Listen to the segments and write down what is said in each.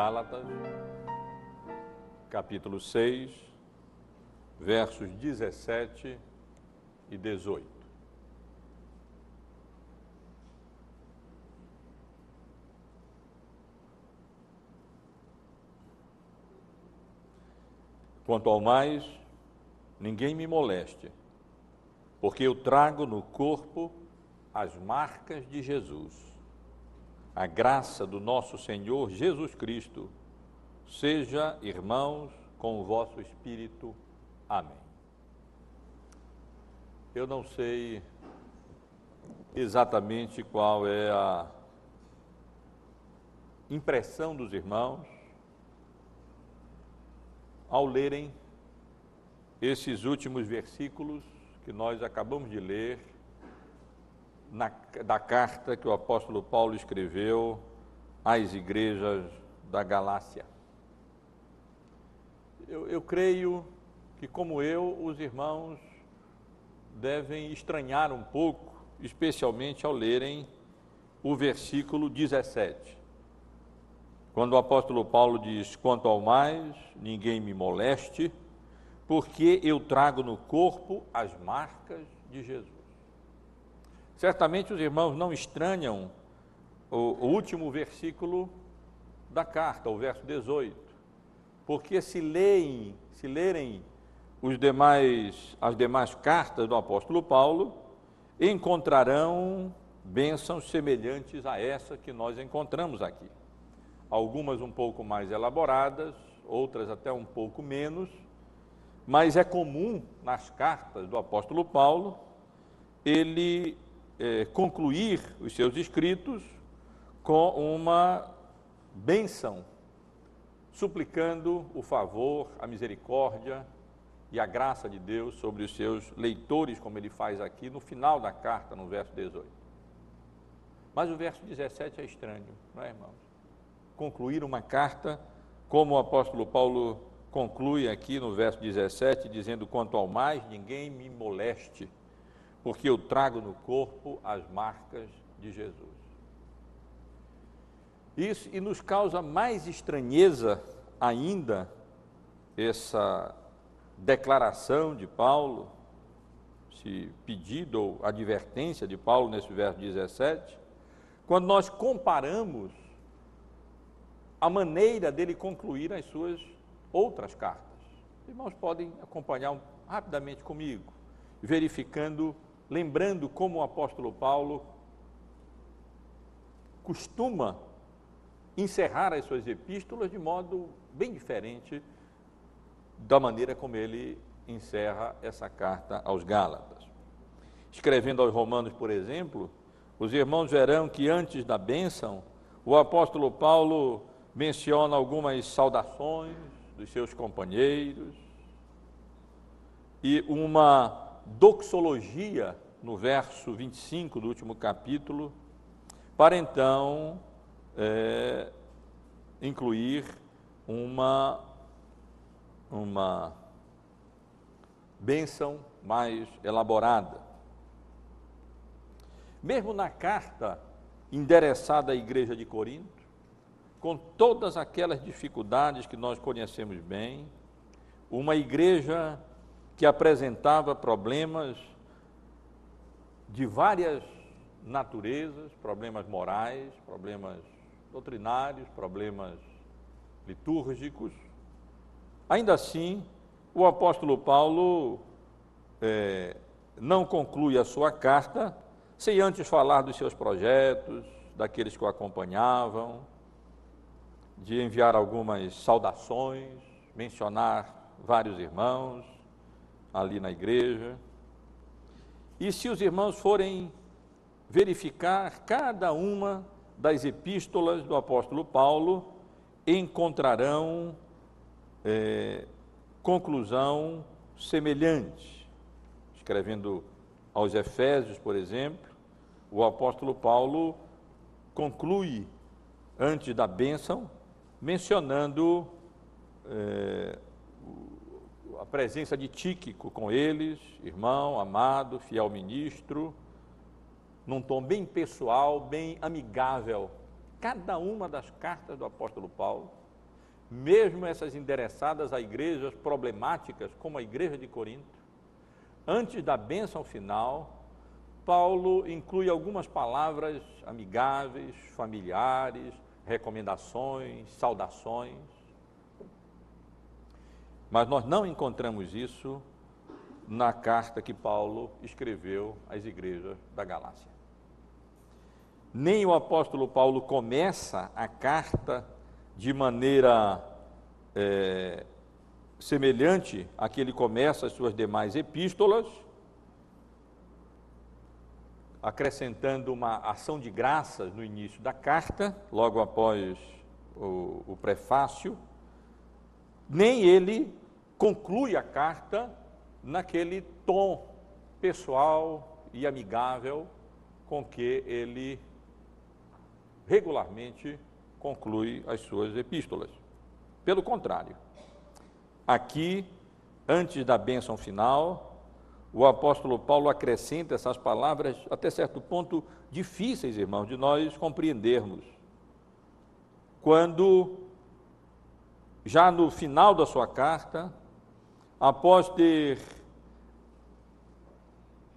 Gálatas, capítulo 6, versos 17 e 18. Quanto ao mais, ninguém me moleste, porque eu trago no corpo as marcas de Jesus a graça do nosso Senhor Jesus Cristo seja, irmãos, com o vosso espírito. Amém. Eu não sei exatamente qual é a impressão dos irmãos ao lerem esses últimos versículos que nós acabamos de ler na, da carta que o apóstolo Paulo escreveu às igrejas da Galácia. Eu, eu creio que, como eu, os irmãos devem estranhar um pouco, especialmente ao lerem o versículo 17. Quando o apóstolo Paulo diz: Quanto ao mais, ninguém me moleste, porque eu trago no corpo as marcas de Jesus. Certamente os irmãos não estranham o, o último versículo da carta, o verso 18, porque se leem, se lerem os demais, as demais cartas do apóstolo Paulo, encontrarão bênçãos semelhantes a essa que nós encontramos aqui. Algumas um pouco mais elaboradas, outras até um pouco menos, mas é comum nas cartas do apóstolo Paulo ele é, concluir os seus escritos com uma benção, suplicando o favor, a misericórdia e a graça de Deus sobre os seus leitores, como ele faz aqui no final da carta, no verso 18. Mas o verso 17 é estranho, não é, irmãos? Concluir uma carta, como o apóstolo Paulo conclui aqui no verso 17, dizendo: Quanto ao mais, ninguém me moleste porque eu trago no corpo as marcas de Jesus. Isso e nos causa mais estranheza ainda essa declaração de Paulo, esse pedido ou advertência de Paulo nesse verso 17, quando nós comparamos a maneira dele concluir as suas outras cartas. Irmãos, podem acompanhar rapidamente comigo, verificando lembrando como o apóstolo Paulo costuma encerrar as suas epístolas de modo bem diferente da maneira como ele encerra essa carta aos Gálatas. Escrevendo aos Romanos, por exemplo, os irmãos verão que antes da bênção, o apóstolo Paulo menciona algumas saudações dos seus companheiros e uma doxologia no verso 25 do último capítulo, para então é, incluir uma, uma bênção mais elaborada. Mesmo na carta endereçada à igreja de Corinto, com todas aquelas dificuldades que nós conhecemos bem, uma igreja que apresentava problemas de várias naturezas, problemas morais, problemas doutrinários, problemas litúrgicos. Ainda assim, o apóstolo Paulo é, não conclui a sua carta sem antes falar dos seus projetos, daqueles que o acompanhavam, de enviar algumas saudações, mencionar vários irmãos, ali na igreja. E se os irmãos forem verificar cada uma das epístolas do apóstolo Paulo, encontrarão é, conclusão semelhante. Escrevendo aos Efésios, por exemplo, o apóstolo Paulo conclui, antes da bênção, mencionando é, a presença de Tíquico com eles, irmão, amado, fiel ministro, num tom bem pessoal, bem amigável. Cada uma das cartas do apóstolo Paulo mesmo essas endereçadas a igrejas problemáticas, como a igreja de Corinto, antes da bênção final, Paulo inclui algumas palavras amigáveis, familiares, recomendações, saudações. Mas nós não encontramos isso na carta que Paulo escreveu às igrejas da Galácia. Nem o apóstolo Paulo começa a carta de maneira é, semelhante a que ele começa as suas demais epístolas, acrescentando uma ação de graças no início da carta, logo após o, o prefácio, nem ele conclui a carta naquele tom pessoal e amigável com que ele regularmente conclui as suas epístolas. Pelo contrário, aqui, antes da bênção final, o apóstolo Paulo acrescenta essas palavras, até certo ponto difíceis, irmãos, de nós compreendermos. Quando, já no final da sua carta, após ter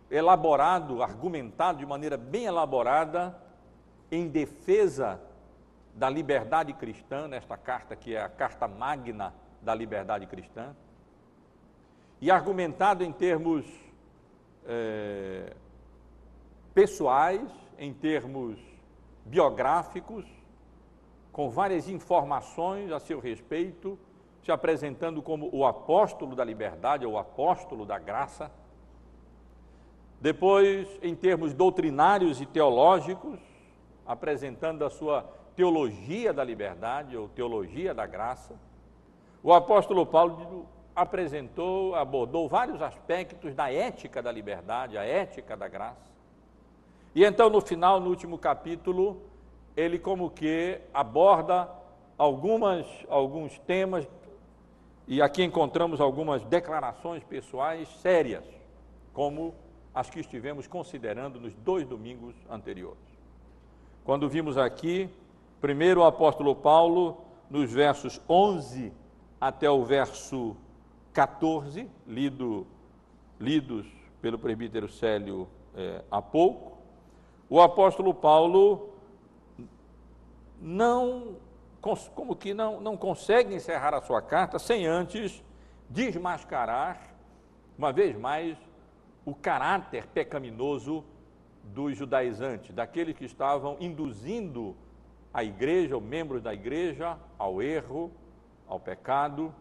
elaborado, argumentado de maneira bem elaborada, em defesa da liberdade cristã, nesta carta que é a carta magna da liberdade cristã, e argumentado em termos é, pessoais, em termos biográficos, com várias informações a seu respeito, se apresentando como o apóstolo da liberdade, ou o apóstolo da graça. Depois, em termos doutrinários e teológicos, apresentando a sua teologia da liberdade ou teologia da graça. O apóstolo Paulo apresentou, abordou vários aspectos da ética da liberdade, a ética da graça. E então, no final, no último capítulo, ele como que aborda algumas, alguns temas, e aqui encontramos algumas declarações pessoais sérias, como as que estivemos considerando nos dois domingos anteriores. Quando vimos aqui Primeiro, o apóstolo Paulo, nos versos 11 até o verso 14, lido, lidos pelo presbítero Célio é, há pouco, o apóstolo Paulo não, como que não, não consegue encerrar a sua carta sem antes desmascarar, uma vez mais, o caráter pecaminoso dos judaizantes, daqueles que estavam induzindo a igreja, ou membros da igreja, ao erro, ao pecado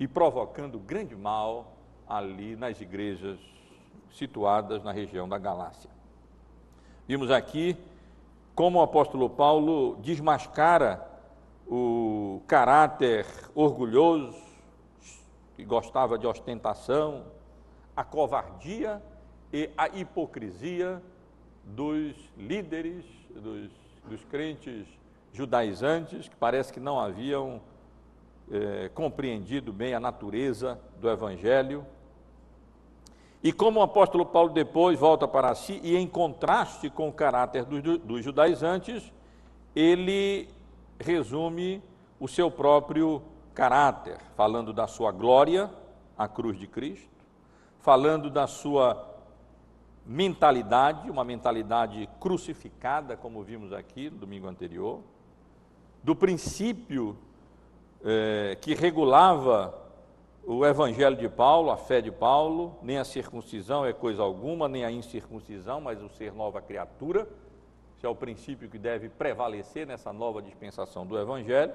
e provocando grande mal ali nas igrejas situadas na região da Galácia. Vimos aqui como o apóstolo Paulo desmascara o caráter orgulhoso, que gostava de ostentação, a covardia e a hipocrisia dos líderes, dos, dos crentes judaizantes que parece que não haviam é, compreendido bem a natureza do Evangelho. E como o apóstolo Paulo depois volta para si, e em contraste com o caráter dos, dos judaizantes, ele resume o seu próprio caráter, falando da sua glória, a cruz de Cristo, falando da sua mentalidade, uma mentalidade crucificada, como vimos aqui no domingo anterior, do princípio é, que regulava o evangelho de Paulo, a fé de Paulo, nem a circuncisão é coisa alguma, nem a incircuncisão, mas o ser nova criatura. Esse é o princípio que deve prevalecer nessa nova dispensação do evangelho.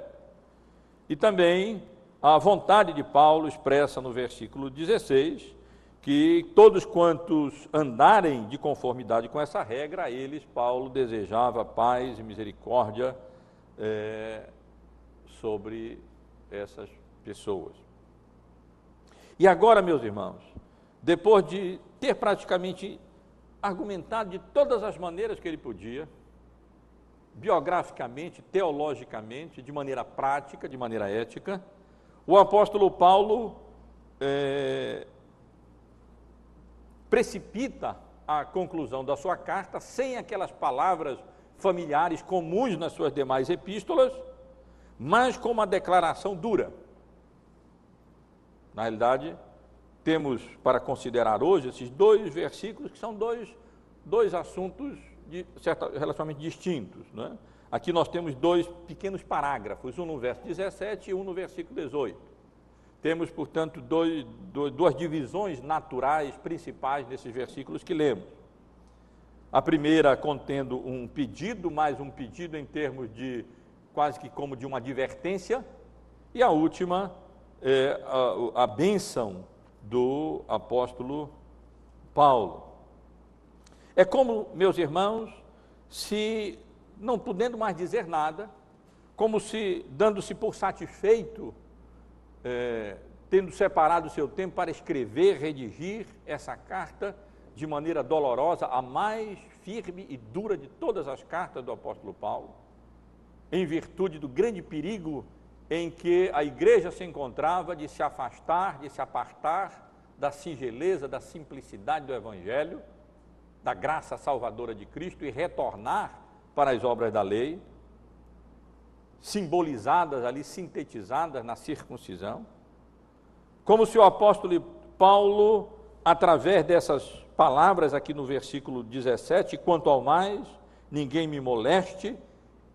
E também a vontade de Paulo expressa no versículo 16, que todos quantos andarem de conformidade com essa regra, a eles Paulo desejava paz e misericórdia é, sobre essas pessoas. E agora, meus irmãos, depois de ter praticamente argumentado de todas as maneiras que ele podia, biograficamente, teologicamente, de maneira prática, de maneira ética, o apóstolo Paulo é, precipita a conclusão da sua carta sem aquelas palavras familiares comuns nas suas demais epístolas, mas com uma declaração dura. Na realidade, temos para considerar hoje esses dois versículos que são dois, dois assuntos de, certa, relativamente distintos. Né? Aqui nós temos dois pequenos parágrafos, um no verso 17 e um no versículo 18. Temos, portanto, dois, dois, duas divisões naturais principais nesses versículos que lemos. A primeira contendo um pedido, mais um pedido em termos de quase que como de uma advertência, e a última é a, a bênção do apóstolo Paulo. É como, meus irmãos, se não podendo mais dizer nada, como se dando-se por satisfeito, é, tendo separado seu tempo para escrever, redigir essa carta de maneira dolorosa, a mais firme e dura de todas as cartas do apóstolo Paulo, em virtude do grande perigo em que a igreja se encontrava de se afastar, de se apartar da singeleza, da simplicidade do Evangelho, da graça salvadora de Cristo e retornar para as obras da lei, simbolizadas ali, sintetizadas na circuncisão, como se o apóstolo Paulo, através dessas palavras aqui no versículo 17, quanto ao mais, ninguém me moleste,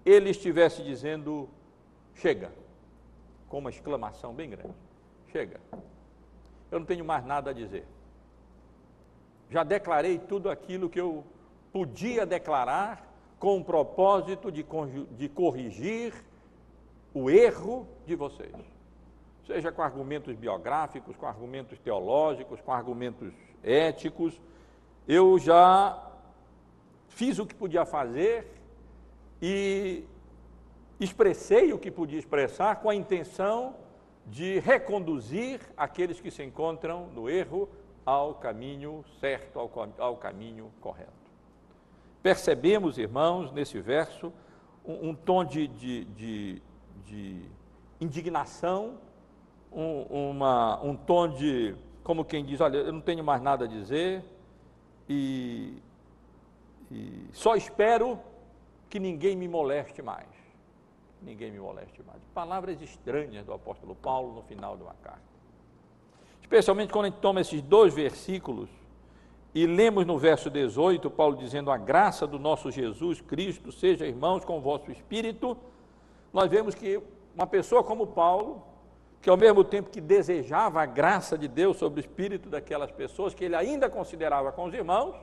ele estivesse dizendo: chega, com uma exclamação bem grande: chega, eu não tenho mais nada a dizer. Já declarei tudo aquilo que eu podia declarar com o propósito de, de corrigir o erro de vocês. Seja com argumentos biográficos, com argumentos teológicos, com argumentos éticos. Eu já fiz o que podia fazer e expressei o que podia expressar com a intenção de reconduzir aqueles que se encontram no erro ao caminho certo, ao, ao caminho correto. Percebemos, irmãos, nesse verso, um, um tom de, de, de, de indignação, um, uma, um tom de, como quem diz, olha, eu não tenho mais nada a dizer e, e só espero que ninguém me moleste mais. Ninguém me moleste mais. Palavras estranhas do apóstolo Paulo no final de uma carta. Especialmente quando a gente toma esses dois versículos e lemos no verso 18, Paulo dizendo: A graça do nosso Jesus Cristo seja, irmãos, com o vosso espírito. Nós vemos que uma pessoa como Paulo, que ao mesmo tempo que desejava a graça de Deus sobre o espírito daquelas pessoas, que ele ainda considerava com os irmãos,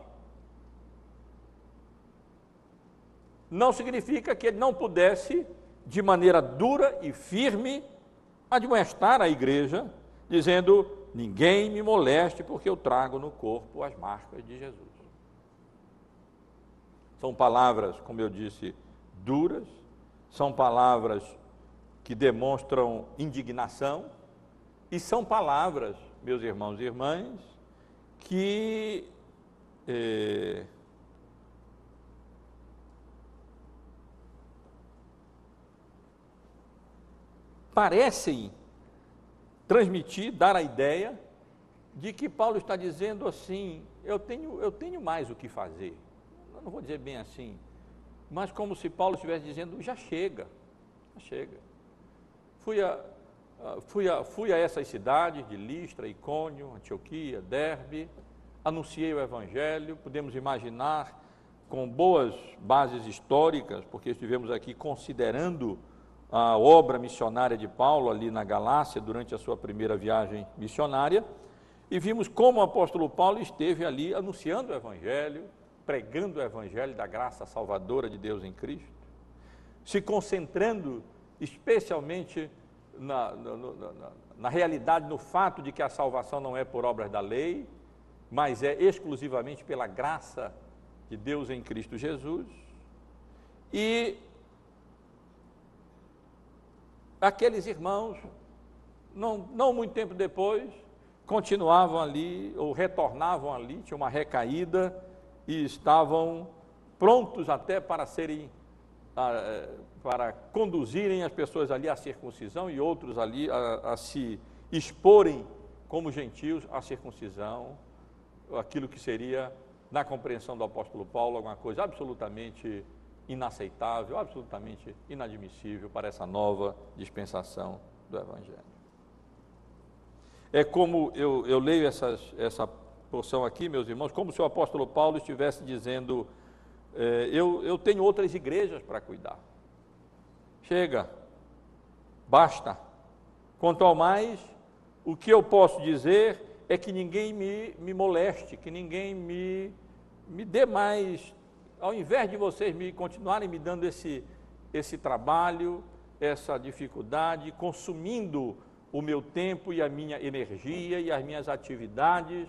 não significa que ele não pudesse, de maneira dura e firme, admoestar a igreja, dizendo: Ninguém me moleste, porque eu trago no corpo as marcas de Jesus. São palavras, como eu disse, duras, são palavras que demonstram indignação, e são palavras, meus irmãos e irmãs, que eh, parecem transmitir, dar a ideia de que Paulo está dizendo assim: eu tenho, eu tenho mais o que fazer. Eu não vou dizer bem assim, mas como se Paulo estivesse dizendo: já chega, já chega. Fui a, fui a, fui a essas cidades de Listra, Icônio, Antioquia, Derbe, anunciei o Evangelho, podemos imaginar com boas bases históricas, porque estivemos aqui considerando a obra missionária de Paulo ali na Galácia durante a sua primeira viagem missionária e vimos como o apóstolo Paulo esteve ali anunciando o Evangelho, pregando o Evangelho da graça salvadora de Deus em Cristo, se concentrando especialmente na, na, na, na realidade, no fato de que a salvação não é por obras da lei, mas é exclusivamente pela graça de Deus em Cristo Jesus. E aqueles irmãos, não, não muito tempo depois, continuavam ali, ou retornavam ali, tinha uma recaída, e estavam prontos até para serem, eh, para conduzirem as pessoas ali à circuncisão e outros ali a, a se exporem como gentios à circuncisão, aquilo que seria, na compreensão do apóstolo Paulo, alguma coisa absolutamente inaceitável, absolutamente inadmissível para essa nova dispensação do Evangelho. É como eu, eu leio essas, essa porção aqui, meus irmãos, como se o apóstolo Paulo estivesse dizendo: é, eu, eu tenho outras igrejas para cuidar. Chega, basta. Quanto ao mais, o que eu posso dizer é que ninguém me, me moleste, que ninguém me, me dê mais, ao invés de vocês me continuarem me dando esse, esse trabalho, essa dificuldade, consumindo o meu tempo e a minha energia e as minhas atividades,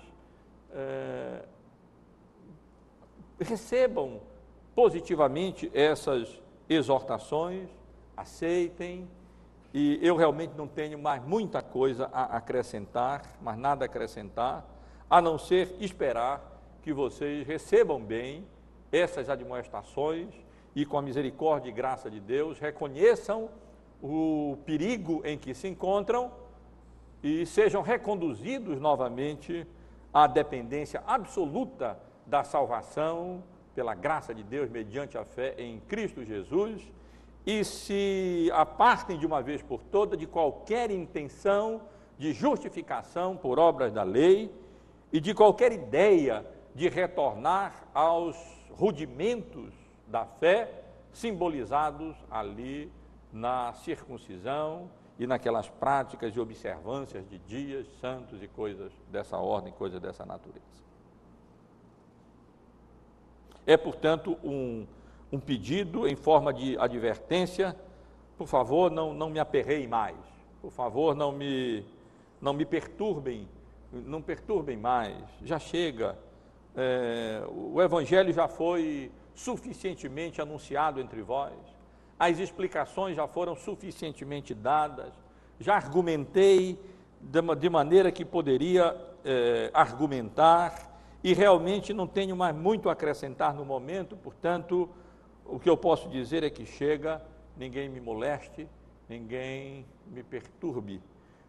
é, recebam positivamente essas exortações, aceitem, e eu realmente não tenho mais muita coisa a acrescentar, mais nada a acrescentar, a não ser esperar que vocês recebam bem essas admoestações e, com a misericórdia e graça de Deus, reconheçam o perigo em que se encontram e sejam reconduzidos novamente à dependência absoluta da salvação pela graça de Deus mediante a fé em Cristo Jesus. E se apartem de uma vez por todas de qualquer intenção de justificação por obras da lei e de qualquer ideia de retornar aos rudimentos da fé simbolizados ali na circuncisão e naquelas práticas e observâncias de dias santos e coisas dessa ordem, coisas dessa natureza. É, portanto, um um pedido em forma de advertência, por favor, não, não me aperreiem mais, por favor, não me, não me perturbem, não perturbem mais, já chega, é, o Evangelho já foi suficientemente anunciado entre vós, as explicações já foram suficientemente dadas, já argumentei de, maneira que poderia é, argumentar e realmente não tenho mais muito a acrescentar no momento, portanto, o que eu posso dizer é que chega, ninguém me moleste, ninguém me perturbe,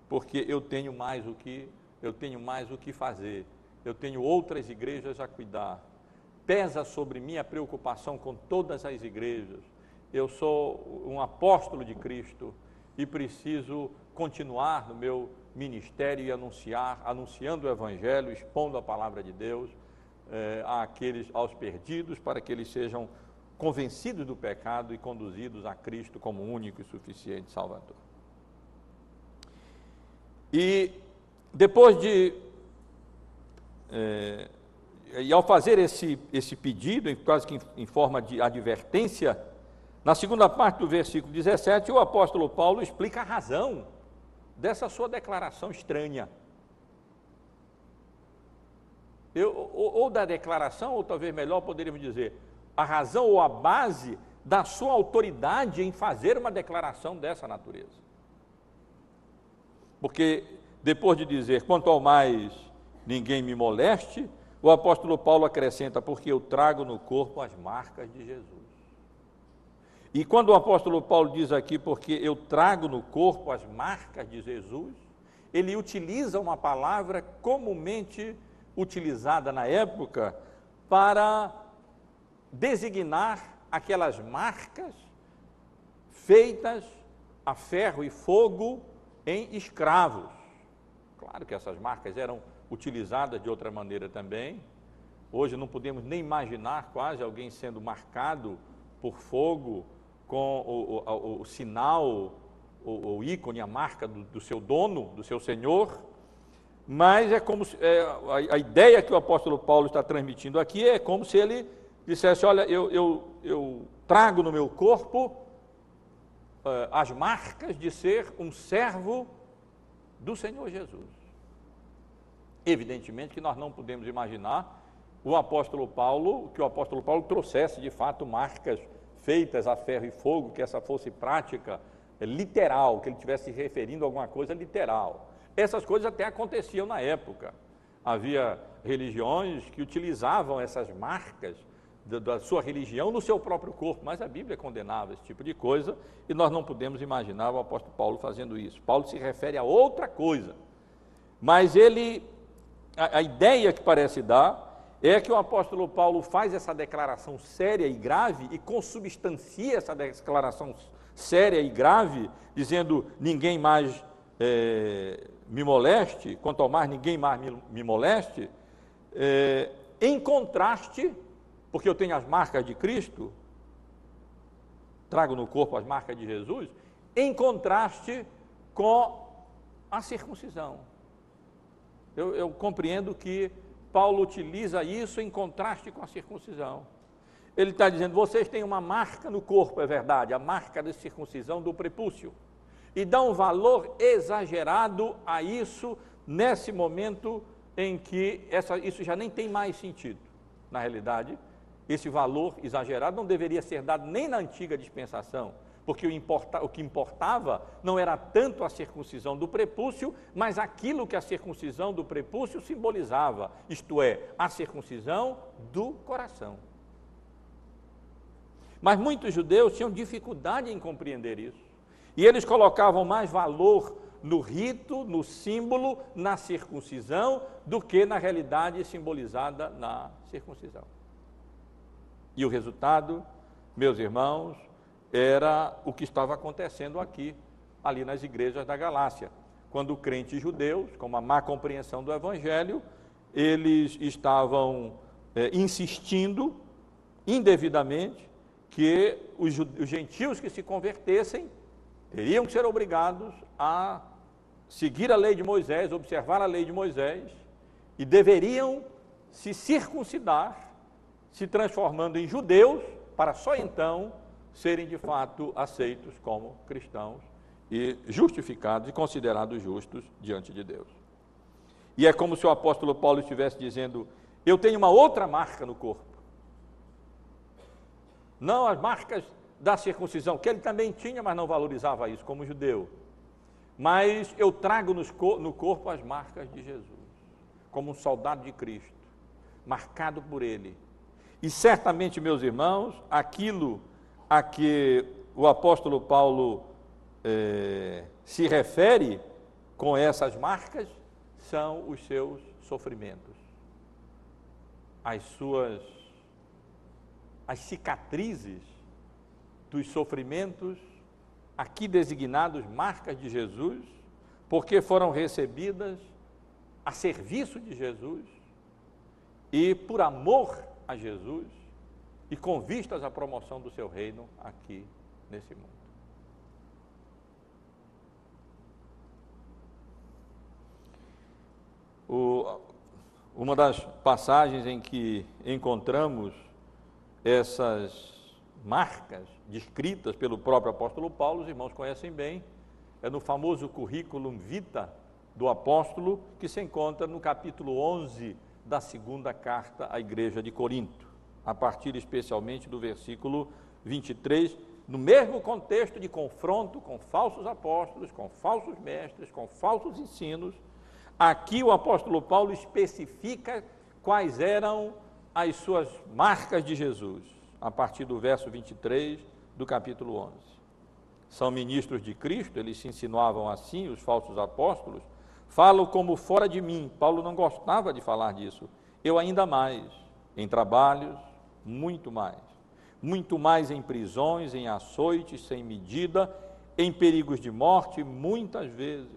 porque eu tenho mais o que eu tenho mais o que fazer. Eu tenho outras igrejas a cuidar. Pesa sobre mim a preocupação com todas as igrejas. Eu sou um apóstolo de Cristo e preciso continuar no meu ministério e anunciar, anunciando o evangelho, expondo a palavra de Deus eh, àqueles aos perdidos para que eles sejam convencidos do pecado e conduzidos a Cristo como único e suficiente Salvador. E depois de. É, e ao fazer esse, esse pedido, quase que em, em forma de advertência, na segunda parte do versículo 17, o apóstolo Paulo explica a razão dessa sua declaração estranha. Eu, ou, ou, da declaração, ou talvez melhor poderíamos dizer, a razão ou a base da sua autoridade em fazer uma declaração dessa natureza. Porque depois de dizer, quanto ao mais ninguém me moleste, o apóstolo Paulo acrescenta, porque eu trago no corpo as marcas de Jesus. E quando o apóstolo Paulo diz aqui, porque eu trago no corpo as marcas de Jesus, ele utiliza uma palavra comumente utilizada na época para designar aquelas marcas feitas a ferro e fogo em escravos. Claro que essas marcas eram utilizadas de outra maneira também. Hoje não podemos nem imaginar quase alguém sendo marcado por fogo com o, o, o, o sinal, o, ícone, a marca do, do, seu dono, do seu senhor. Mas é como é, a, a ideia que o apóstolo Paulo está transmitindo aqui é como se ele dissesse: Olha, eu, eu, eu trago no meu corpo uh, as marcas de ser um servo do Senhor Jesus. Evidentemente que nós não podemos imaginar o apóstolo Paulo, que o apóstolo Paulo trouxesse de fato marcas feitas a ferro e fogo, que essa fosse prática literal, que ele estivesse se referindo a alguma coisa literal. Essas coisas até aconteciam na época. Havia religiões que utilizavam essas marcas da sua religião no seu próprio corpo, mas a Bíblia condenava esse tipo de coisa e nós não podemos imaginar o apóstolo Paulo fazendo isso. Paulo se refere a outra coisa, mas ele, a, a ideia que parece dar é que o apóstolo Paulo faz essa declaração séria e grave e consubstancia essa declaração séria e grave, dizendo: ninguém mais é, me moleste, quanto ao mais ninguém mais me, me moleste, é, em contraste, porque eu tenho as marcas de Cristo, trago no corpo as marcas de Jesus, em contraste com a circuncisão. Eu, eu compreendo que Paulo utiliza isso em contraste com a circuncisão. Ele está dizendo: vocês têm uma marca no corpo, é verdade, a marca de circuncisão do prepúcio. E dá um valor exagerado a isso nesse momento em que essa, isso já nem tem mais sentido. Na realidade, esse valor exagerado não deveria ser dado nem na antiga dispensação, porque o, importa, o, que importava não era tanto a circuncisão do prepúcio, mas aquilo que a circuncisão do prepúcio simbolizava, isto é, a circuncisão do coração. Mas muitos judeus tinham dificuldade em compreender isso. E eles colocavam mais valor no rito, no símbolo, na circuncisão, do que na realidade simbolizada na circuncisão. E o resultado, meus irmãos, era o que estava acontecendo aqui, ali nas igrejas da Galácia. Quando crentes judeus, com uma má compreensão do Evangelho, eles estavam é, insistindo indevidamente que os, os gentios que se convertessem teriam que ser obrigados a seguir a lei de Moisés, observar a lei de Moisés, e deveriam se circuncidar, se transformando em judeus, para só então serem de fato aceitos como cristãos e justificados e considerados justos diante de Deus. E é como se o apóstolo Paulo estivesse dizendo: Eu tenho uma outra marca no corpo. Não as marcas da circuncisão, que ele também tinha, mas não valorizava isso como judeu. Mas eu trago no corpo as marcas de Jesus, como um soldado de Cristo, marcado por ele. E certamente, meus irmãos, aquilo a que o apóstolo Paulo é, se refere com essas marcas são os seus sofrimentos, as suas as cicatrizes dos sofrimentos aqui designados marcas de Jesus, porque foram recebidas a serviço de Jesus e por amor a Jesus e com vistas à promoção do seu reino aqui nesse mundo. O, uma das passagens em que encontramos essas marcas descritas pelo próprio apóstolo Paulo, os irmãos conhecem bem, é no famoso currículo vita do apóstolo, que se encontra no capítulo 11 da segunda carta à igreja de Corinto a partir especialmente do versículo 23, no mesmo contexto de confronto com falsos apóstolos, com falsos mestres, com falsos ensinos, aqui o apóstolo Paulo especifica quais eram as suas marcas de Jesus, a partir do verso 23 do capítulo 11. São ministros de Cristo, eles se insinuavam assim, os falsos apóstolos, falam como fora de mim. Paulo não gostava de falar disso. Eu ainda mais, em trabalhos, muito mais. Muito mais em prisões, em açoites sem medida, em perigos de morte, muitas vezes.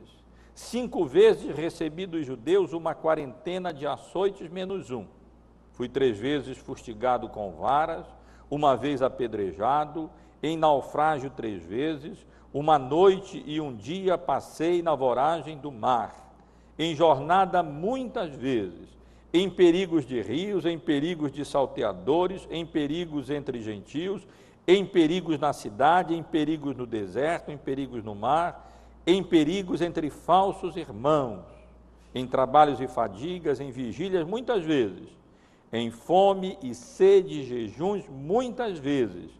Cinco vezes recebi dos judeus uma quarentena de açoites menos um. Fui três vezes fustigado com varas, uma vez apedrejado, em naufrágio três vezes, uma noite e um dia passei na voragem do mar, em jornada muitas vezes, em perigos de rios, em perigos de salteadores, em perigos entre gentios, em perigos na cidade, em perigos no deserto, em perigos no mar, em perigos entre falsos irmãos, em trabalhos e fadigas, em vigílias, muitas vezes, em fome e sede, jejuns, muitas vezes,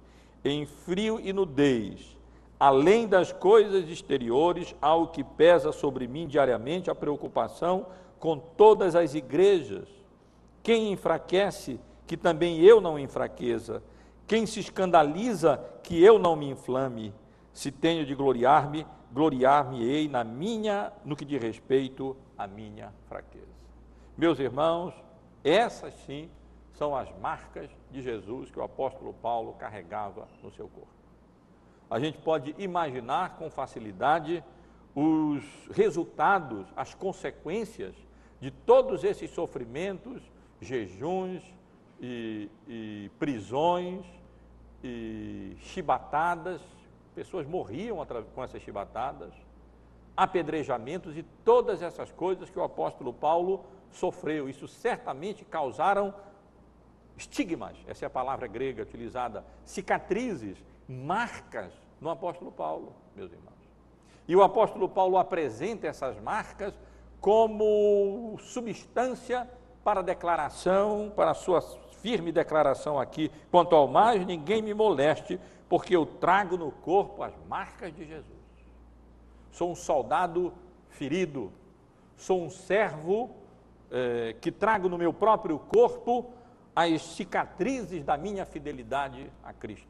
em frio e nudez, além das coisas exteriores, ao que pesa sobre mim diariamente a preocupação com todas as igrejas. Quem enfraquece, que também eu não enfraqueça. Quem se escandaliza, que eu não me inflame. Se tenho de gloriar-me, gloriar-me-ei na minha, no que diz respeito à minha fraqueza. Meus irmãos, Essas sim são as marcas de Jesus que o apóstolo Paulo carregava no seu corpo. A gente pode imaginar com facilidade os resultados, as consequências de todos esses sofrimentos, jejuns e, e prisões e chibatadas, pessoas morriam com essas chibatadas, apedrejamentos e todas essas coisas que o apóstolo Paulo sofreu. Isso certamente causaram estigmas, essa é a palavra grega utilizada, cicatrizes, marcas no apóstolo Paulo, meus irmãos. E o apóstolo Paulo apresenta essas marcas como substância para declaração, para a sua firme declaração aqui: quanto ao mais, ninguém me moleste, porque eu trago no corpo as marcas de Jesus. Sou um soldado ferido, sou um servo eh, que trago no meu próprio corpo as cicatrizes da minha fidelidade a Cristo.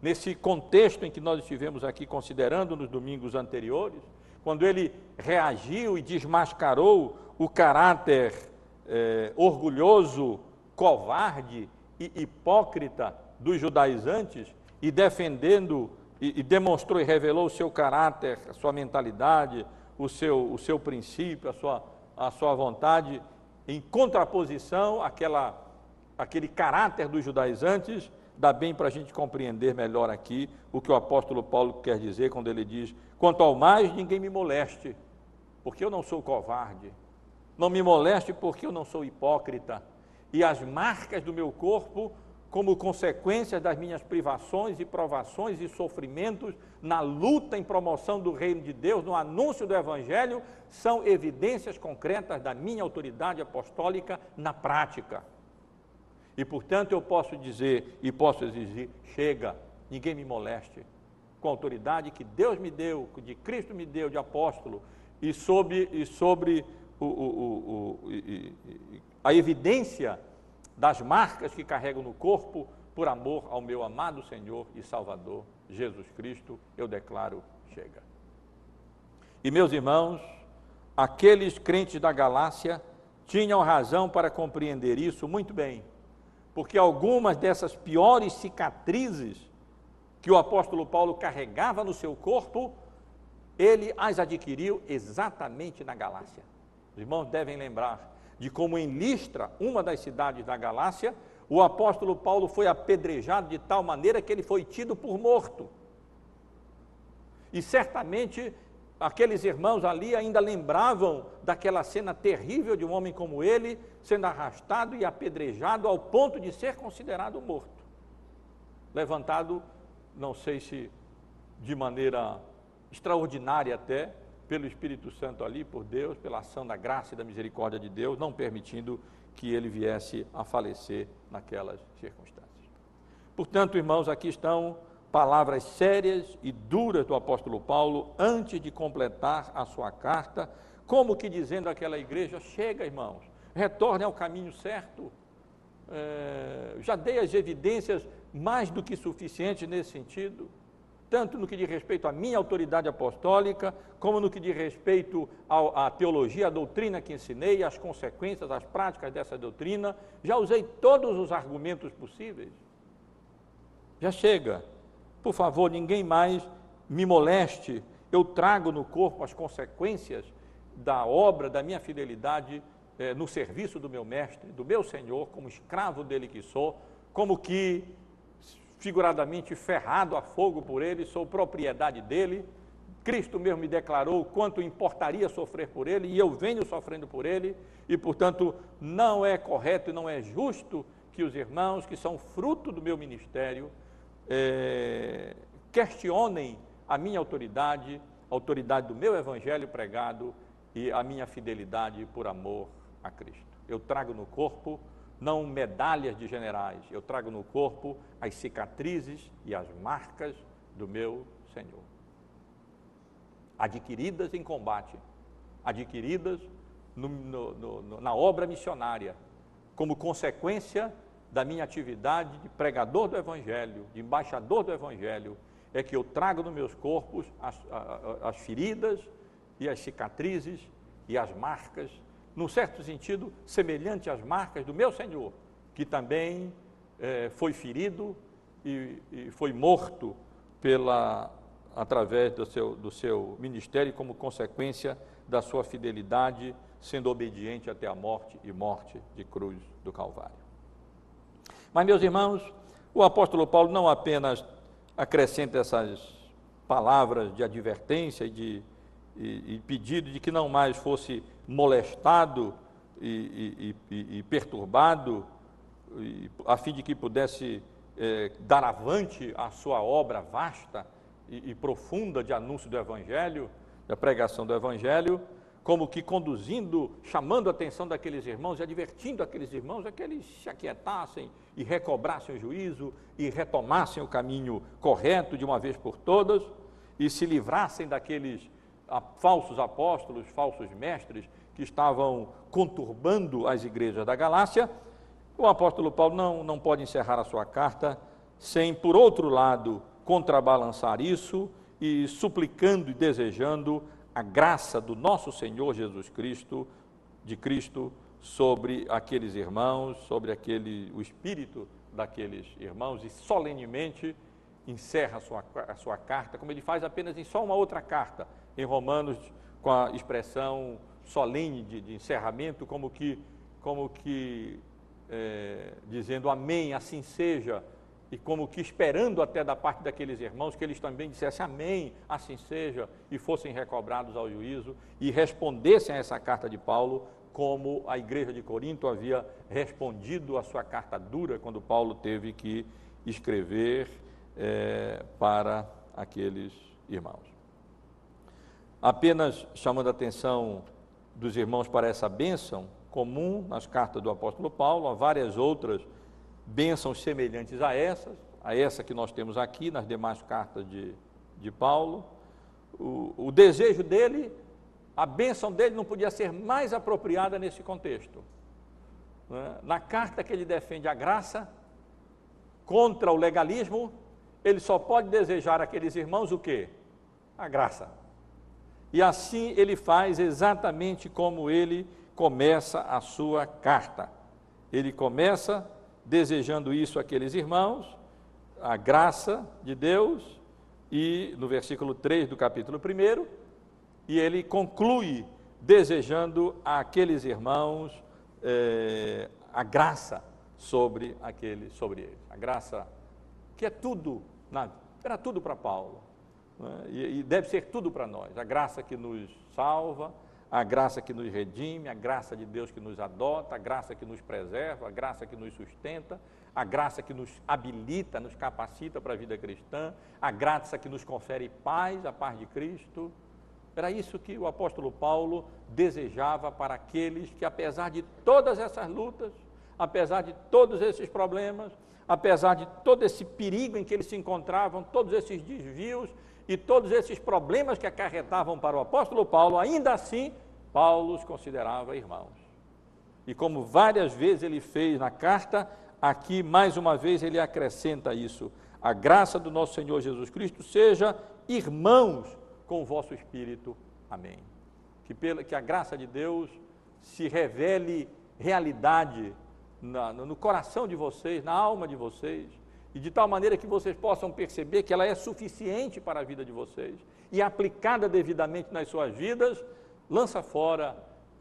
Nesse contexto em que nós estivemos aqui considerando nos domingos anteriores, quando ele reagiu e desmascarou o caráter eh, orgulhoso, covarde e hipócrita dos judaizantes e defendendo e, e, demonstrou e revelou o seu caráter, a sua mentalidade, o seu, o seu princípio, a sua, a sua vontade, em contraposição àquela, àquele caráter dos judaizantes, dá bem para a gente compreender melhor aqui o que o apóstolo Paulo quer dizer quando ele diz: quanto ao mais, ninguém me moleste, porque eu não sou covarde, não me moleste porque eu não sou hipócrita, e as marcas do meu corpo, como consequência das minhas privações e provações e sofrimentos na luta em promoção do reino de Deus, no anúncio do evangelho, são evidências concretas da minha autoridade apostólica na prática. E portanto eu posso dizer e posso exigir: chega, ninguém me moleste. Com a autoridade que Deus me deu, que de Cristo me deu, de apóstolo, e sobre, e sobre o, o, o, a evidência das marcas que carrego no corpo, por amor ao meu amado Senhor e Salvador Jesus Cristo, eu declaro: chega. E meus irmãos, aqueles crentes da Galácia tinham razão para compreender isso muito bem porque algumas dessas piores cicatrizes que o apóstolo Paulo carregava no seu corpo, ele as adquiriu exatamente na Galácia. Os irmãos devem lembrar de como em Listra, uma das cidades da Galácia, o apóstolo Paulo foi apedrejado de tal maneira que ele foi tido por morto. E certamente aqueles irmãos ali ainda lembravam daquela cena terrível de um homem como ele sendo arrastado e apedrejado ao ponto de ser considerado morto. Levantado, não sei se de maneira extraordinária até, pelo Espírito Santo ali, por Deus, pela ação da graça e da misericórdia de Deus, não permitindo que ele viesse a falecer naquelas circunstâncias. Portanto, irmãos, aqui estão palavras sérias e duras do apóstolo Paulo antes de completar a sua carta, como que dizendo àquela igreja: chega, irmãos, retorne ao caminho certo. É, já dei as evidências mais do que suficientes nesse sentido, tanto no que diz respeito à minha autoridade apostólica, como no que diz respeito à teologia, à doutrina que ensinei, às consequências, às práticas dessa doutrina. Já usei todos os argumentos possíveis. Já chega. Por favor, ninguém mais me moleste. Eu trago no corpo as consequências da obra, da minha fidelidade é, no serviço do meu mestre, do meu Senhor, como escravo dele que sou, como que, figuradamente, ferrado a fogo por ele, sou propriedade dele. Cristo mesmo me declarou quanto importaria sofrer por ele, e eu venho sofrendo por ele, e portanto não é correto e não é justo que os irmãos que são fruto do meu ministério é, questionem a minha autoridade, a autoridade do meu evangelho pregado e a minha fidelidade por amor a Cristo. Eu trago no corpo não medalhas de generais, eu trago no corpo as cicatrizes e as marcas do meu Senhor. Adquiridas em combate, adquiridas no, no, no, na obra missionária, como consequência da minha atividade de pregador do Evangelho, de embaixador do Evangelho, é que eu trago nos meus corpos as, as, as feridas e as cicatrizes e as marcas num certo sentido, semelhante às marcas do meu Senhor, que também eh, foi ferido e, e, foi morto pela, através do seu, do seu ministério como consequência da sua fidelidade, sendo obediente até a morte e morte de cruz do Calvário. Mas, meus irmãos, o apóstolo Paulo não apenas acrescenta essas palavras de advertência e de e, e pedido de que não mais fosse molestado e, e, perturbado, a fim de que pudesse é, dar avante à sua obra vasta e, profunda de anúncio do Evangelho, da pregação do Evangelho, como que conduzindo, chamando a atenção daqueles irmãos e advertindo aqueles irmãos a que eles se aquietassem e recobrassem o juízo e retomassem o caminho correto de uma vez por todas e se livrassem daqueles falsos apóstolos, falsos mestres que estavam conturbando as igrejas da Galácia, o apóstolo Paulo não, não pode encerrar a sua carta sem, por outro lado, contrabalançar isso e suplicando e desejando a graça do nosso Senhor Jesus Cristo, de Cristo, sobre aqueles irmãos, sobre aquele, o espírito daqueles irmãos, e solenemente encerra a sua, a sua carta, como ele faz apenas em só uma outra carta, em Romanos, com a expressão solene de, de encerramento, como que, como que é, dizendo amém, assim seja, e como que esperando até da parte daqueles irmãos que eles também dissessem amém, assim seja, e fossem recobrados ao juízo e respondessem a essa carta de Paulo como a igreja de Corinto havia respondido a sua carta dura quando Paulo teve que escrever é, para aqueles irmãos. Apenas chamando a atenção dos irmãos para essa bênção comum nas cartas do apóstolo Paulo, há várias outras bênçãos semelhantes a essas, a essa que nós temos aqui nas demais cartas de, de Paulo. O, o desejo dele, a bênção dele não podia ser mais apropriada nesse contexto. É? Na carta que ele defende a graça contra o legalismo, ele só pode desejar àqueles irmãos o quê? A graça. E assim ele faz exatamente como ele começa a sua carta. Ele começa desejando isso àqueles irmãos, a graça de Deus, e no versículo 3 do capítulo 1, e ele conclui desejando àqueles irmãos eh, a graça sobre aquele, sobre eles. A graça que é tudo, na, era tudo para Paulo, né? e, e deve ser tudo para nós. A graça que nos salva, a graça que nos redime, a graça de Deus que nos adota, a graça que nos preserva, a graça que nos sustenta, a graça que nos habilita, nos capacita para a vida cristã, a graça que nos confere paz, a paz de Cristo. Era isso que o apóstolo Paulo desejava para aqueles que, apesar de todas essas lutas, apesar de todos esses problemas, apesar de todo esse perigo em que eles se encontravam, todos esses desvios, e todos esses problemas que acarretavam para o apóstolo Paulo, ainda assim, Paulo os considerava irmãos. E como várias vezes ele fez na carta, aqui mais uma vez ele acrescenta isso: a graça do nosso Senhor Jesus Cristo seja irmãos com o vosso espírito. Amém. Que, pela, que a graça de Deus se revele realidade na, no coração de vocês, na alma de vocês e de tal maneira que vocês possam perceber que ela é suficiente para a vida de vocês e aplicada devidamente nas suas vidas, lança fora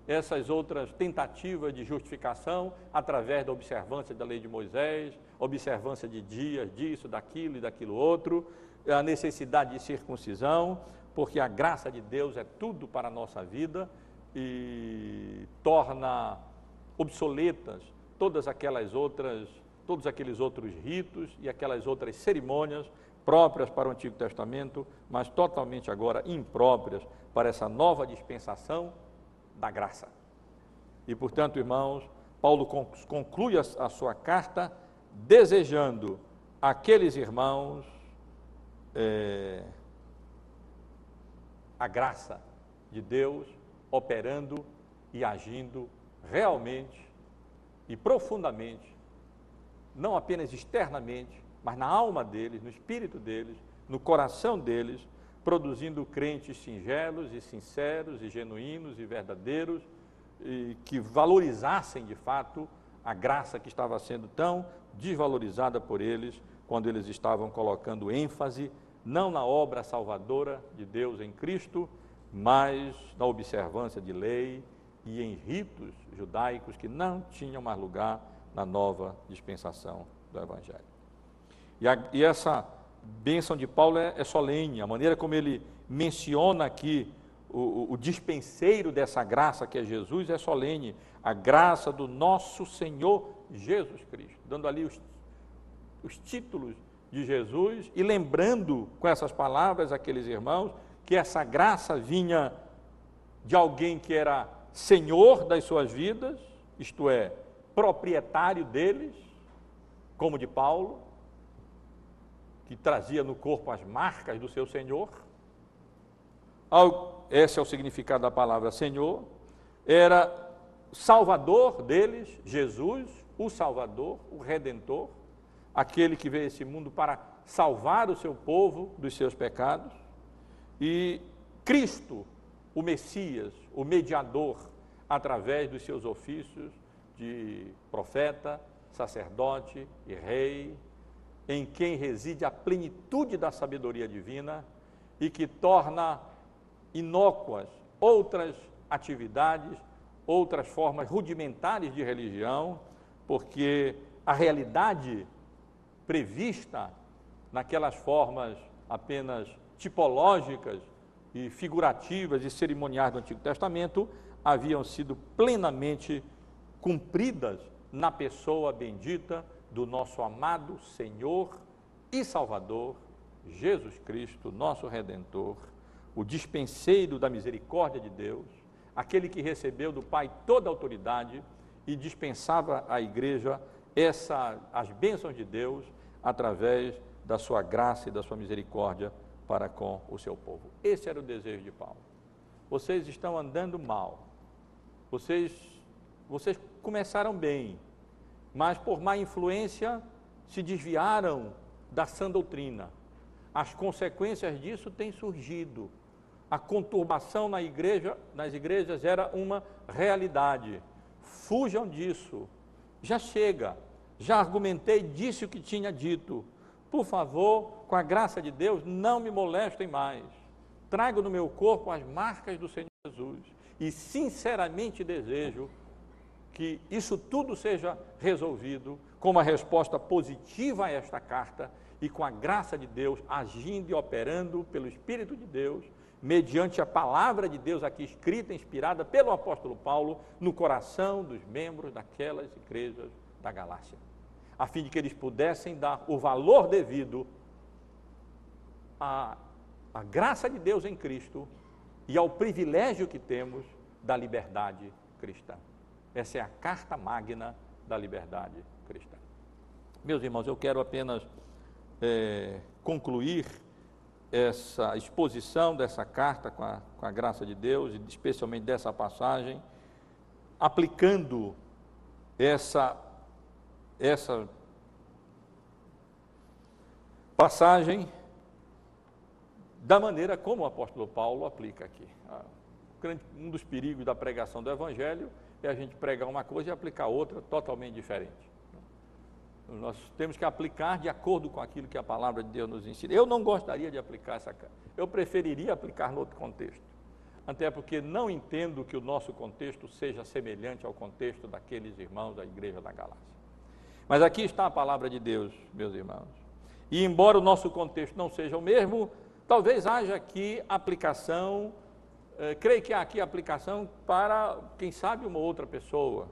essas outras tentativas de justificação através da observância da lei de Moisés, observância de dias, disso, daquilo e daquilo outro, a necessidade de circuncisão, porque a graça de Deus é tudo para a nossa vida e torna obsoletas todas aquelas outras todos aqueles outros ritos e aquelas outras cerimônias próprias para o Antigo Testamento, mas totalmente agora impróprias para essa nova dispensação da graça. E, portanto, irmãos, Paulo conclui a, sua carta desejando aqueles irmãos é, a graça de Deus operando e agindo realmente e profundamente não apenas externamente, mas na alma deles, no espírito deles, no coração deles, produzindo crentes singelos e sinceros e genuínos e verdadeiros, que valorizassem de fato a graça que estava sendo tão desvalorizada por eles quando eles estavam colocando ênfase não na obra salvadora de Deus em Cristo, mas na observância de lei e em ritos judaicos que não tinham mais lugar na nova dispensação do Evangelho. E, a, e essa bênção de Paulo é, é, solene, a maneira como ele menciona aqui o, o dispenseiro dessa graça que é Jesus é solene, a graça do nosso Senhor Jesus Cristo, dando ali os, os títulos de Jesus e lembrando com essas palavras aqueles irmãos que essa graça vinha de alguém que era senhor das suas vidas, isto é, proprietário deles, como de Paulo, que trazia no corpo as marcas do seu senhor. Esse é o significado da palavra Senhor. Era Salvador deles, Jesus, o Salvador, o Redentor, aquele que veio a esse mundo para salvar o seu povo dos seus pecados. E Cristo, o Messias, o mediador, através dos seus ofícios de profeta, sacerdote e rei, em quem reside a plenitude da sabedoria divina e que torna inócuas outras atividades, outras formas rudimentares de religião, porque a realidade prevista naquelas formas apenas tipológicas e figurativas e cerimoniais do Antigo Testamento haviam sido plenamente cumpridas na pessoa bendita do nosso amado Senhor e Salvador, Jesus Cristo, nosso Redentor, o dispenseiro da misericórdia de Deus, aquele que recebeu do Pai toda a autoridade e dispensava à igreja essa, as bênçãos de Deus através da sua graça e da sua misericórdia para com o seu povo. Esse era o desejo de Paulo. Vocês estão andando mal. Vocês, vocês começaram bem, mas por má influência se desviaram da sã doutrina. As consequências disso têm surgido. A conturbação na igreja, nas igrejas era uma realidade. Fujam disso. Já chega. Já argumentei, disse o que tinha dito. Por favor, com a graça de Deus, não me molestem mais. Trago no meu corpo as marcas do Senhor Jesus e sinceramente desejo que isso tudo seja resolvido com uma resposta positiva a esta carta e com a graça de Deus agindo e operando pelo Espírito de Deus, mediante a palavra de Deus aqui escrita, inspirada pelo apóstolo Paulo, no coração dos membros daquelas igrejas da Galácia, a fim de que eles pudessem dar o valor devido à, à graça de Deus em Cristo e ao privilégio que temos da liberdade cristã. Essa é a carta magna da liberdade cristã. Meus irmãos, eu quero apenas é, concluir essa exposição dessa carta com a, com a graça de Deus, especialmente dessa passagem, aplicando essa, essa passagem da maneira como o apóstolo Paulo aplica aqui. Ah, um dos perigos da pregação do Evangelho é a gente pregar uma coisa e aplicar outra totalmente diferente. Nós temos que aplicar de acordo com aquilo que a palavra de Deus nos ensina. Eu não gostaria de aplicar essa, eu preferiria aplicar no outro contexto. Até porque não entendo que o nosso contexto seja semelhante ao contexto daqueles irmãos da igreja da Galácia. Mas aqui está a palavra de Deus, meus irmãos. E embora o nosso contexto não seja o mesmo, talvez haja aqui aplicação é, creio que há aqui aplicação para, quem sabe, uma outra pessoa,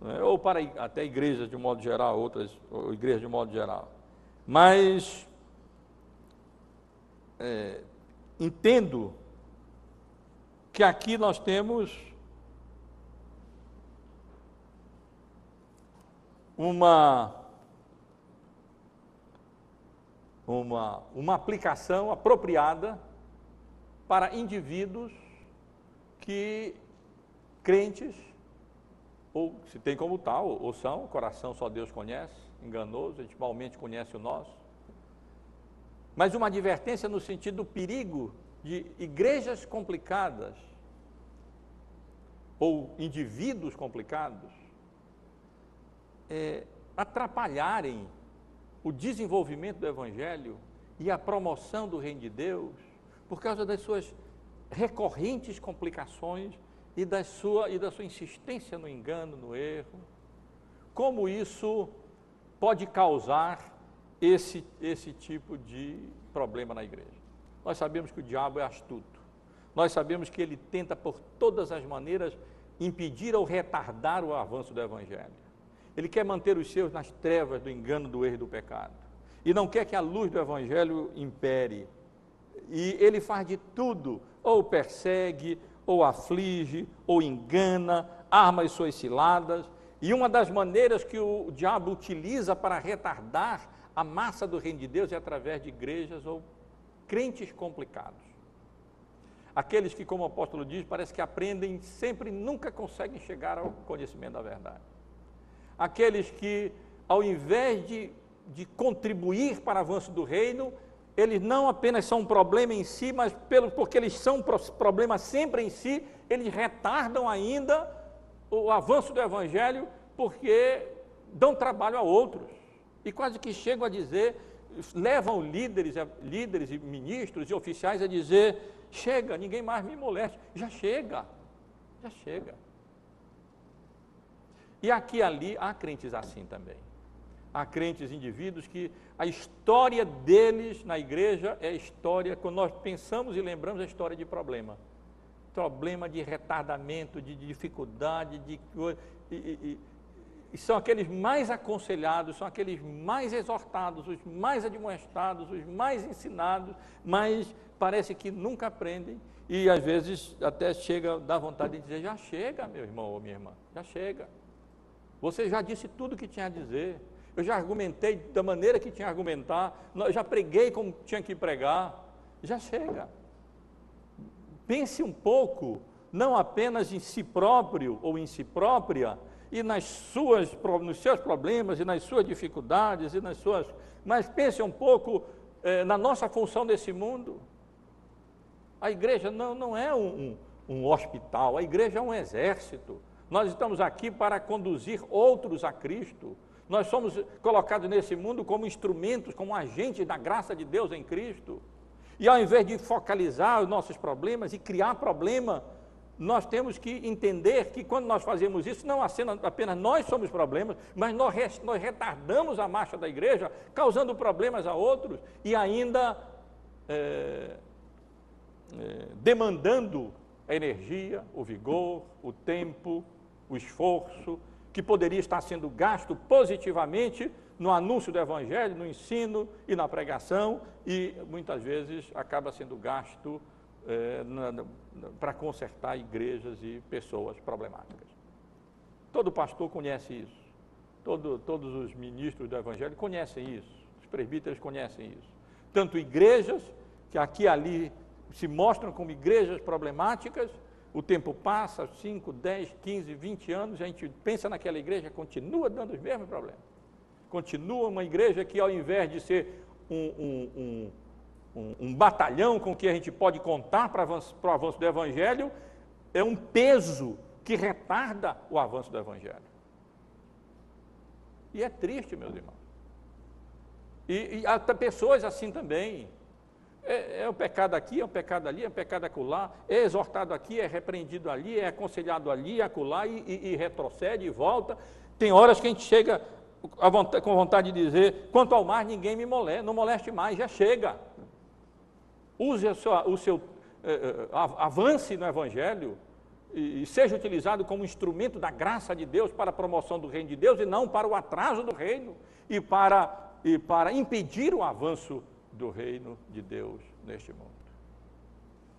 né? ou para até igrejas de modo geral, outras ou igrejas de modo geral. Mas é, entendo que aqui nós temos uma uma, uma aplicação apropriada para indivíduos que crentes, ou se tem como tal, ou são, coração só Deus conhece, enganoso, a gente malmente conhece o nosso. Mas uma advertência no sentido do perigo de igrejas complicadas ou indivíduos complicados é, atrapalharem o desenvolvimento do Evangelho e a promoção do Reino de Deus por causa das suas recorrentes complicações e da sua, e da sua insistência no engano, no erro. Como isso pode causar esse, esse tipo de problema na igreja? Nós sabemos que o diabo é astuto. Nós sabemos que ele tenta por todas as maneiras impedir ou retardar o avanço do evangelho. Ele quer manter os seus nas trevas do engano, do erro e do pecado. E não quer que a luz do evangelho impere. E ele faz de tudo, ou persegue, ou aflige, ou engana, arma as suas ciladas. E uma das maneiras que o diabo utiliza para retardar a massa do reino de Deus é através de igrejas ou crentes complicados. Aqueles que, como o apóstolo diz, parece que aprendem sempre, nunca conseguem chegar ao conhecimento da verdade. Aqueles que, ao invés de, de contribuir para o avanço do reino, eles não apenas são um problema em si, mas pelo, porque eles são problema sempre em si, eles retardam ainda o avanço do evangelho, porque dão trabalho a outros. E quase que chegam a dizer, levam líderes, líderes e ministros e oficiais a dizer: chega, ninguém mais me moleste. Já chega, já chega. E aqui e ali há crentes assim também há crentes indivíduos que a história deles na igreja é a história, quando nós pensamos e lembramos, a história de problema. Problema de retardamento, de dificuldade, de. E, e, e são aqueles mais aconselhados, são aqueles mais exortados, os mais admoestados, os mais ensinados, mas parece que nunca aprendem e às vezes até chega, dá vontade de dizer: já chega, meu irmão ou minha irmã, já chega. Você já disse tudo o que tinha a dizer eu já argumentei da maneira que tinha que argumentar, eu já preguei como tinha que pregar, já chega. Pense um pouco, não apenas em si próprio ou em si própria, e nas suas, nos seus problemas, e nas suas dificuldades, e nas suas. Mas pense um pouco eh, na nossa função desse mundo. A igreja não, não é um, um, um hospital, a igreja é um exército. Nós estamos aqui para conduzir outros a Cristo. Nós somos colocados nesse mundo como instrumentos, como agentes da graça de Deus em Cristo. E ao invés de focalizar os nossos problemas e criar problema, nós temos que entender que quando nós fazemos isso, não apenas nós somos problemas, mas nós, nós retardamos a marcha da igreja, causando problemas a outros e ainda é, é, demandando a energia, o vigor, o tempo, o esforço, que poderia estar sendo gasto positivamente no anúncio do Evangelho, no ensino e na pregação, e muitas vezes acaba sendo gasto é, para consertar igrejas e pessoas problemáticas. Todo pastor conhece isso, Todo, todos os ministros do Evangelho conhecem isso, os presbíteros conhecem isso. Tanto igrejas, que aqui e ali se mostram como igrejas problemáticas, o tempo passa, 5, 10, 15, 20 anos, a gente pensa naquela igreja, continua dando os mesmos problemas. Continua uma igreja que, ao invés de ser um, um, um, um batalhão com que a gente pode contar para, o avanço do Evangelho, é um peso que retarda o avanço do Evangelho. E é triste, meus irmãos. E, e há pessoas assim também, é, é um pecado aqui, é um pecado ali, é um pecado acolá, é exortado aqui, é repreendido ali, é aconselhado ali, acolá, e, e, e retrocede e volta. Tem horas que a gente chega vontade, com vontade de dizer, quanto ao mar ninguém me moleste, não moleste mais, já chega. Use o seu, o seu eh, eh avance no Evangelho e, e seja utilizado como instrumento da graça de Deus para a promoção do reino de Deus e não para o atraso do reino e para, e para impedir o avanço do reino de Deus neste mundo.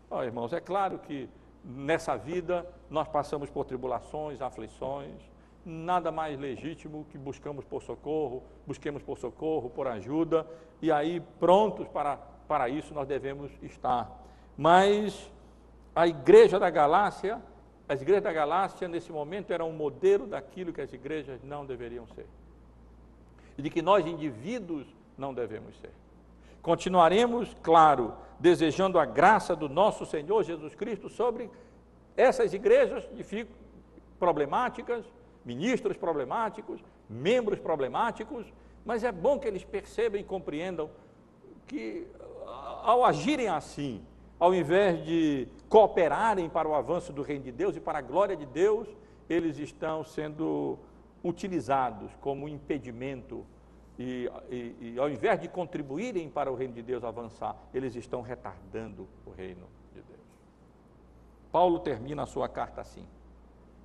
Oh, irmãos, é claro que nessa vida nós passamos por tribulações, aflições, nada mais legítimo que buscamos por socorro, busquemos por socorro, por ajuda, e aí prontos para, para isso nós devemos estar. Mas a igreja da Galácia, as igrejas da Galácia nesse momento eram um modelo daquilo que as igrejas não deveriam ser. E de que nós indivíduos não devemos ser. Continuaremos, claro, desejando a graça do nosso Senhor Jesus Cristo sobre essas igrejas problemáticas, ministros problemáticos, membros problemáticos, mas é bom que eles percebam e compreendam que, ao agirem assim, ao invés de cooperarem para o avanço do reino de Deus e para a glória de Deus, eles estão sendo utilizados como impedimento e, e, e, ao invés de contribuírem para o reino de Deus avançar, eles estão retardando o reino de Deus. Paulo termina a sua carta assim.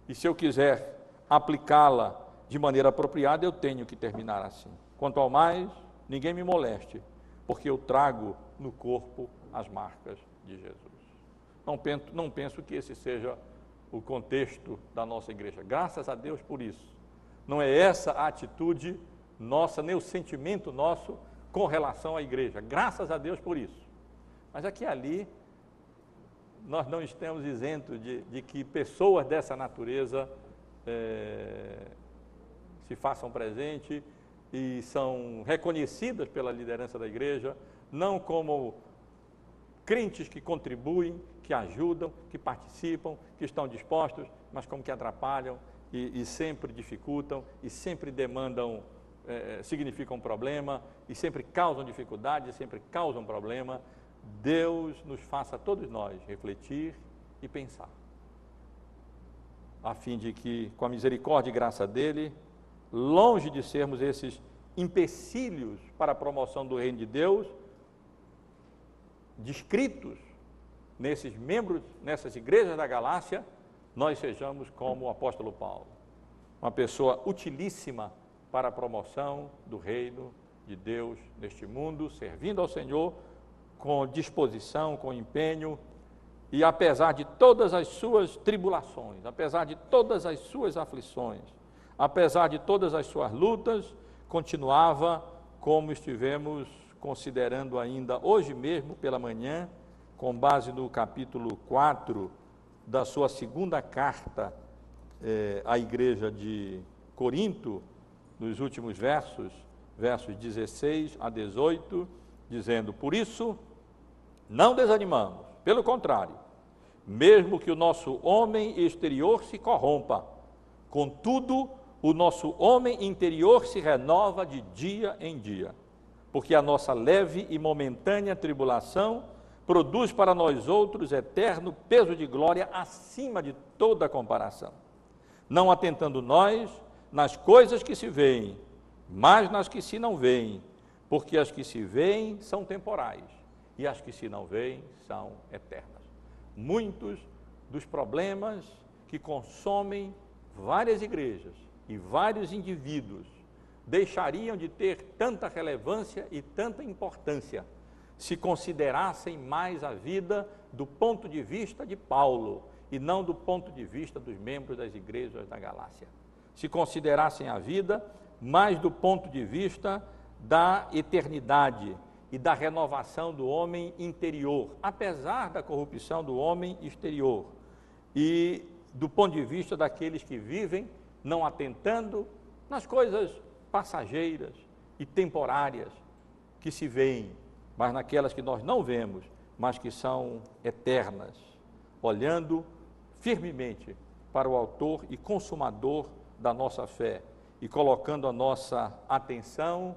E se eu quiser aplicá-la de maneira apropriada, eu tenho que terminar assim. Quanto ao mais, ninguém me moleste, porque eu trago no corpo as marcas de Jesus. Não penso, não penso que esse seja o contexto da nossa igreja. Graças a Deus por isso. Não é essa a atitude nossa, nem o sentimento nosso com relação à igreja. Graças a Deus por isso. Mas aqui e ali, nós não estamos isentos de, de que pessoas dessa natureza é, se façam presente e são reconhecidas pela liderança da igreja, não como crentes que contribuem, que ajudam, que participam, que estão dispostos, mas como que atrapalham e, e sempre dificultam e sempre demandam, é, significam problema e sempre causam dificuldade, sempre causam problema. Deus nos faça todos nós refletir e pensar, a fim de que, com a misericórdia e graça dele, longe de sermos esses empecilhos para a promoção do reino de Deus, descritos nesses membros, nessas igrejas da Galácia, nós sejamos como o apóstolo Paulo, uma pessoa utilíssima para a promoção do reino de Deus neste mundo, servindo ao Senhor com disposição, com empenho, e apesar de todas as suas tribulações, apesar de todas as suas aflições, apesar de todas as suas lutas, continuava como estivemos considerando ainda hoje mesmo pela manhã, com base no capítulo 4 da sua segunda carta eh, à igreja de Corinto, nos últimos versos, versos 16 a 18, dizendo: Por isso, não desanimamos, pelo contrário, mesmo que o nosso homem exterior se corrompa, contudo, o nosso homem interior se renova de dia em dia porque a nossa leve e momentânea tribulação produz para nós outros eterno peso de glória acima de toda comparação. Não atentando nós nas coisas que se veem, mas nas que se não veem, porque as que se veem são temporais e as que se não veem são eternas. Muitos dos problemas que consomem várias igrejas e vários indivíduos deixariam de ter tanta relevância e tanta importância se considerassem mais a vida do ponto de vista de Paulo e não do ponto de vista dos membros das igrejas da Galácia. Se considerassem a vida mais do ponto de vista da eternidade e da renovação do homem interior, apesar da corrupção do homem exterior, e do ponto de vista daqueles que vivem não atentando nas coisas passageiras e temporárias que se veem, mas naquelas que nós não vemos, mas que são eternas, olhando firmemente para o autor e consumador da nossa fé e colocando a nossa atenção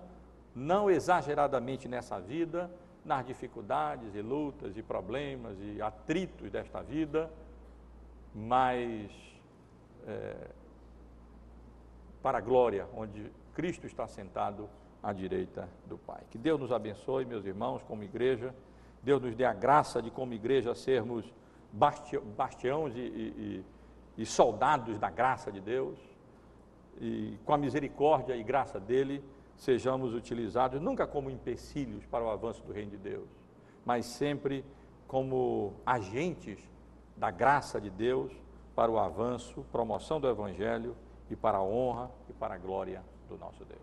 não exageradamente nessa vida, nas dificuldades e lutas e problemas e atritos desta vida, mas é, para a glória, onde Cristo está sentado à direita do Pai. Que Deus nos abençoe, meus irmãos, como igreja. Deus nos dê a graça de, como igreja, sermos bastiões e, e, e soldados da graça de Deus. E com a misericórdia e graça dele, sejamos utilizados nunca como empecilhos para o avanço do reino de Deus, mas sempre como agentes da graça de Deus para o avanço, promoção do Evangelho e para a honra e para a glória do nosso Deus.